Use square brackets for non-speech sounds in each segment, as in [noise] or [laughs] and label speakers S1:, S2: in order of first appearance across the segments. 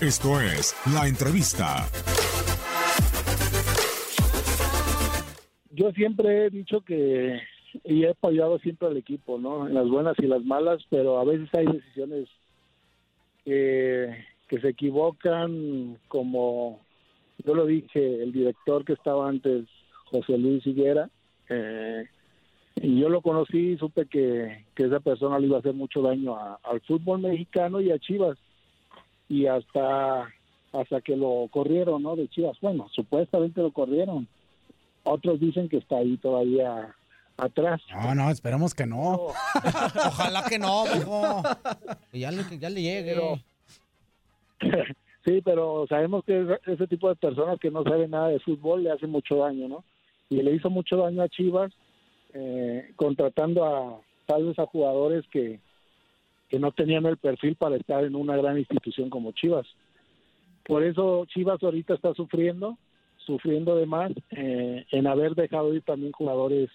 S1: Esto es la entrevista.
S2: Yo siempre he dicho que y he apoyado siempre al equipo, ¿no? En las buenas y las malas, pero a veces hay decisiones que, se equivocan, como yo lo dije, el director que estaba antes, José Luis Higuera, eh, y yo lo conocí y supe que, esa persona le iba a hacer mucho daño al fútbol mexicano y a Chivas y hasta hasta que lo corrieron, ¿no? De Chivas. Bueno, supuestamente lo corrieron. Otros dicen que está ahí todavía atrás.
S3: No, no, esperemos que no. [laughs]
S4: Ojalá que no, mijo. Ya le, ya le llegue. [laughs]
S2: sí, pero sabemos que ese- ese tipo de personas que no saben nada de fútbol le hacen mucho daño, ¿no? Y le hizo mucho daño a Chivas eh, contratando a tal vez a jugadores que, que no tenían el perfil para estar en una gran institución como Chivas. Por eso Chivas ahorita está sufriendo, sufriendo de más eh, en haber dejado ir también jugadores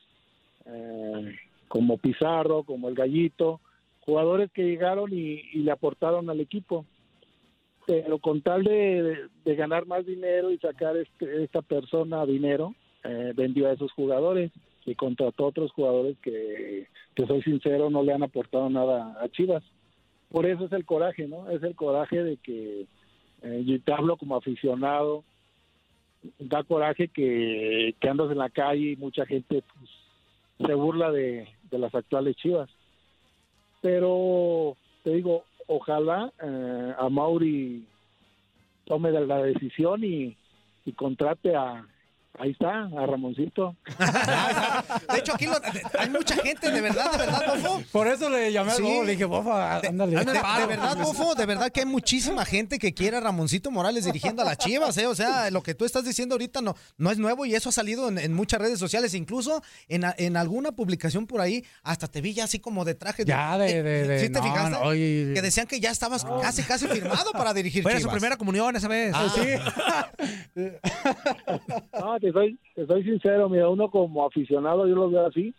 S2: eh, como Pizarro, como el Gallito, jugadores que llegaron y, le aportaron al equipo. Pero con tal de- de ganar más dinero y sacar este, esta persona dinero, eh, vendió a esos jugadores y contrató a otros jugadores que, que soy sincero, no le han aportado nada a Chivas. Por eso es el coraje, ¿no? Es el coraje de que eh, yo te hablo como aficionado, da coraje que, que andas en la calle y mucha gente pues, se burla de, de las actuales Chivas. Pero te digo, ojalá eh, a Mauri tome la decisión y contrate a, ahí está, a Ramoncito. [laughs]
S4: De hecho, aquí lo- hay mucha gente, de verdad, de verdad, Bofo.
S3: Por eso le llamé
S4: Sí.
S3: Bobo, le dije, bofa, ándale.
S4: De, de verdad, Bofo, de verdad que hay muchísima gente que quiere a Ramoncito Morales dirigiendo a las Chivas, ¿eh? O sea, lo que tú estás diciendo ahorita no, no es nuevo y eso ha salido en, en muchas redes sociales, incluso en, a- en alguna publicación por ahí, hasta te vi ya así como de traje.
S3: Ya, de- de- de-
S4: ¿Sí te
S3: no,
S4: fijaste?
S3: no.
S4: Que decían que ya estabas casi, casi firmado para dirigir
S5: Fue
S4: Chivas.
S5: su primera comunión esa vez.
S4: Ah. [laughs]
S2: No, te soy, soy sincero, mira, uno como aficionado, yo lo veo así,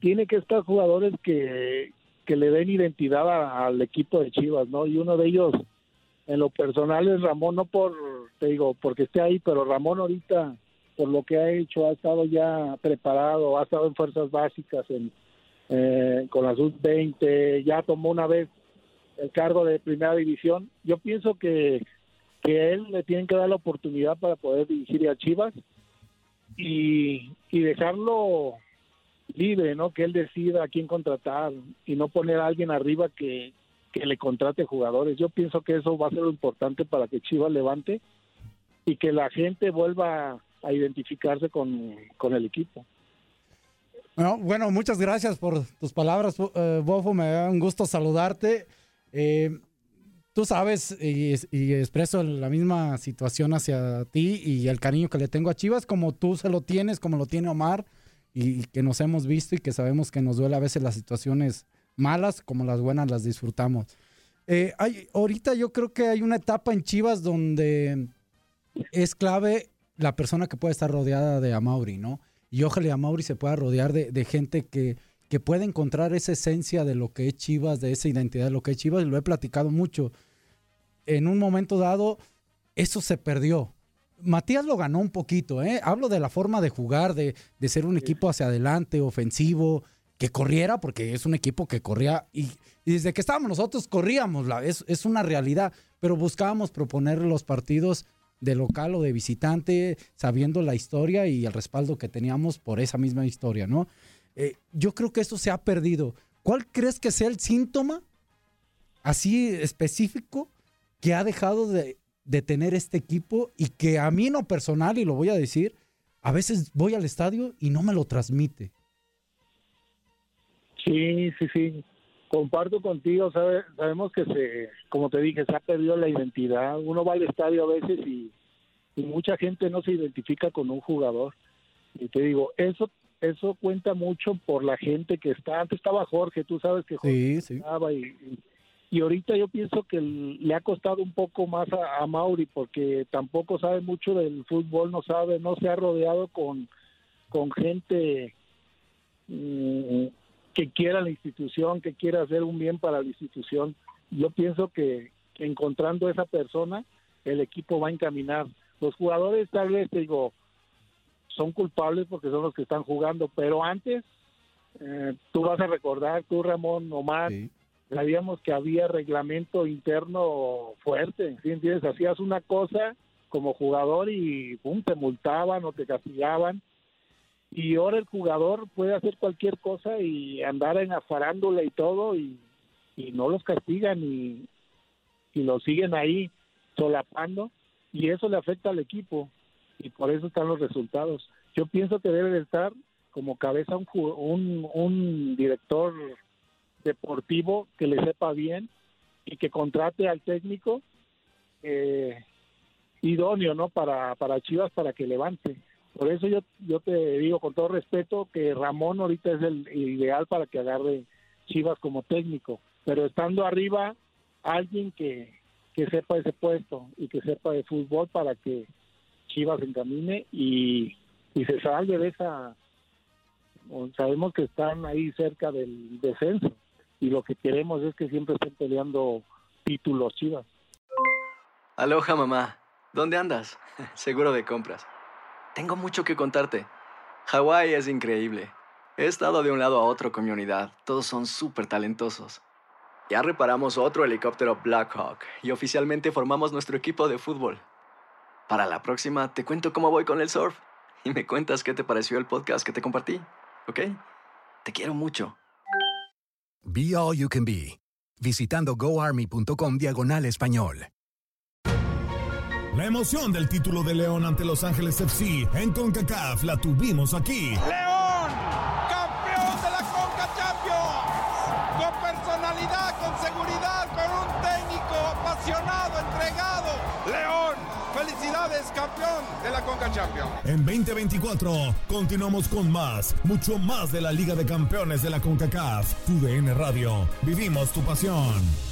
S2: tiene que estar jugadores que, que le den identidad a- al equipo de Chivas, ¿no? Y uno de ellos, en lo personal, es Ramón, no por, te digo, porque esté ahí, pero Ramón ahorita, por lo que ha hecho, ha estado ya preparado, ha estado en fuerzas básicas, en, eh, con la sub-20, ya tomó una vez el cargo de primera división. Yo pienso que que él le tienen que dar la oportunidad para poder dirigir a Chivas y, y dejarlo libre, ¿no? Que él decida a quién contratar y no poner a alguien arriba que, que le contrate jugadores. Yo pienso que eso va a ser lo importante para que Chivas levante y que la gente vuelva a identificarse con, con el equipo.
S3: No, bueno, muchas gracias por tus palabras, eh, Bofo. Me da un gusto saludarte. Eh, tú sabes y, expreso la misma situación hacia ti y el cariño que le tengo a Chivas, como tú se lo tienes, como lo tiene Omar, y, y que nos hemos visto y que sabemos que nos duele a veces las situaciones malas, como las buenas las disfrutamos. Eh, hay, ahorita yo creo que hay una etapa en Chivas donde es clave la persona que puede estar rodeada de Amauri, ¿no? Y ojalá Amauri se pueda rodear de, de gente que, que pueda encontrar esa esencia de lo que es Chivas, de esa identidad de lo que es Chivas, y lo he platicado mucho. En un momento dado, eso se perdió. Matías lo ganó un poquito, ¿eh? Hablo de la forma de jugar, de, de ser un equipo hacia adelante, ofensivo, que corriera, porque es un equipo que corría y, y desde que estábamos nosotros corríamos, la, es, es una realidad, pero buscábamos proponer los partidos de local o de visitante, sabiendo la historia y el respaldo que teníamos por esa misma historia, ¿no? Eh, yo creo que eso se ha perdido. ¿Cuál crees que sea el síntoma así específico que ha dejado de, tener este equipo y que a mí en lo personal, y lo voy a decir, a veces voy al estadio y no me lo transmite?
S2: Sí, sí, sí. Comparto contigo, sabe, sabemos que se, como te dije, se ha perdido la identidad. Uno va al estadio a veces y mucha gente no se identifica con un jugador. Y te digo, eso eso cuenta mucho por la gente que está. Antes estaba Jorge, tú sabes que Jorge
S3: Sí, sí.
S2: estaba y, y, ahorita yo pienso que le ha costado un poco más a, a Mauri porque tampoco sabe mucho del fútbol, no sabe, no se ha rodeado con, con gente mm, que quiera la institución, que quiera hacer un bien para la institución. Yo pienso que, que encontrando esa persona, el equipo va a encaminar. Los jugadores tal vez, te digo, son culpables porque son los que están jugando, pero antes, eh, tú vas a recordar, tú Ramón, Omar,
S3: Sí.
S2: sabíamos que había reglamento interno fuerte, ¿sí entiendes? Hacías una cosa como jugador y pum, te multaban o te castigaban. Y ahora el jugador puede hacer cualquier cosa y andar en la farándula y todo y, y no los castigan y, y los siguen ahí solapando y eso le afecta al equipo y por eso están los resultados. Yo pienso que debe de estar como cabeza un, director deportivo que le sepa bien y que contrate al técnico eh, idóneo no para para Chivas para que levante por eso yo yo te digo con todo respeto que Ramón ahorita es el ideal para que agarre Chivas como técnico pero estando arriba alguien que que sepa ese puesto y que sepa de fútbol para que Chivas encamine y, y se salve de esa sabemos que están ahí cerca del descenso y lo que queremos es que siempre estén peleando títulos Chivas.
S5: Aloha mamá, ¿dónde andas? [laughs] Seguro de compras. Tengo mucho que contarte. Hawái es increíble. He estado de un lado a otro con mi unidad. Todos son súper talentosos. Ya reparamos otro helicóptero Blackhawk y oficialmente formamos nuestro equipo de fútbol. Para la próxima te cuento cómo voy con el surf y me cuentas qué te pareció el podcast que te compartí, ¿ok? Te quiero mucho.
S6: Be All You Can Be, visitando goarmy.com diagonal español.
S1: La emoción del título de León ante Los Ángeles FC en CONCACAF la tuvimos aquí.
S7: León, campeón de la Conca.
S1: En 2024 continuamos con más, mucho más de la Liga de Campeones de la CONCACAF. Tu Radio. Vivimos tu pasión.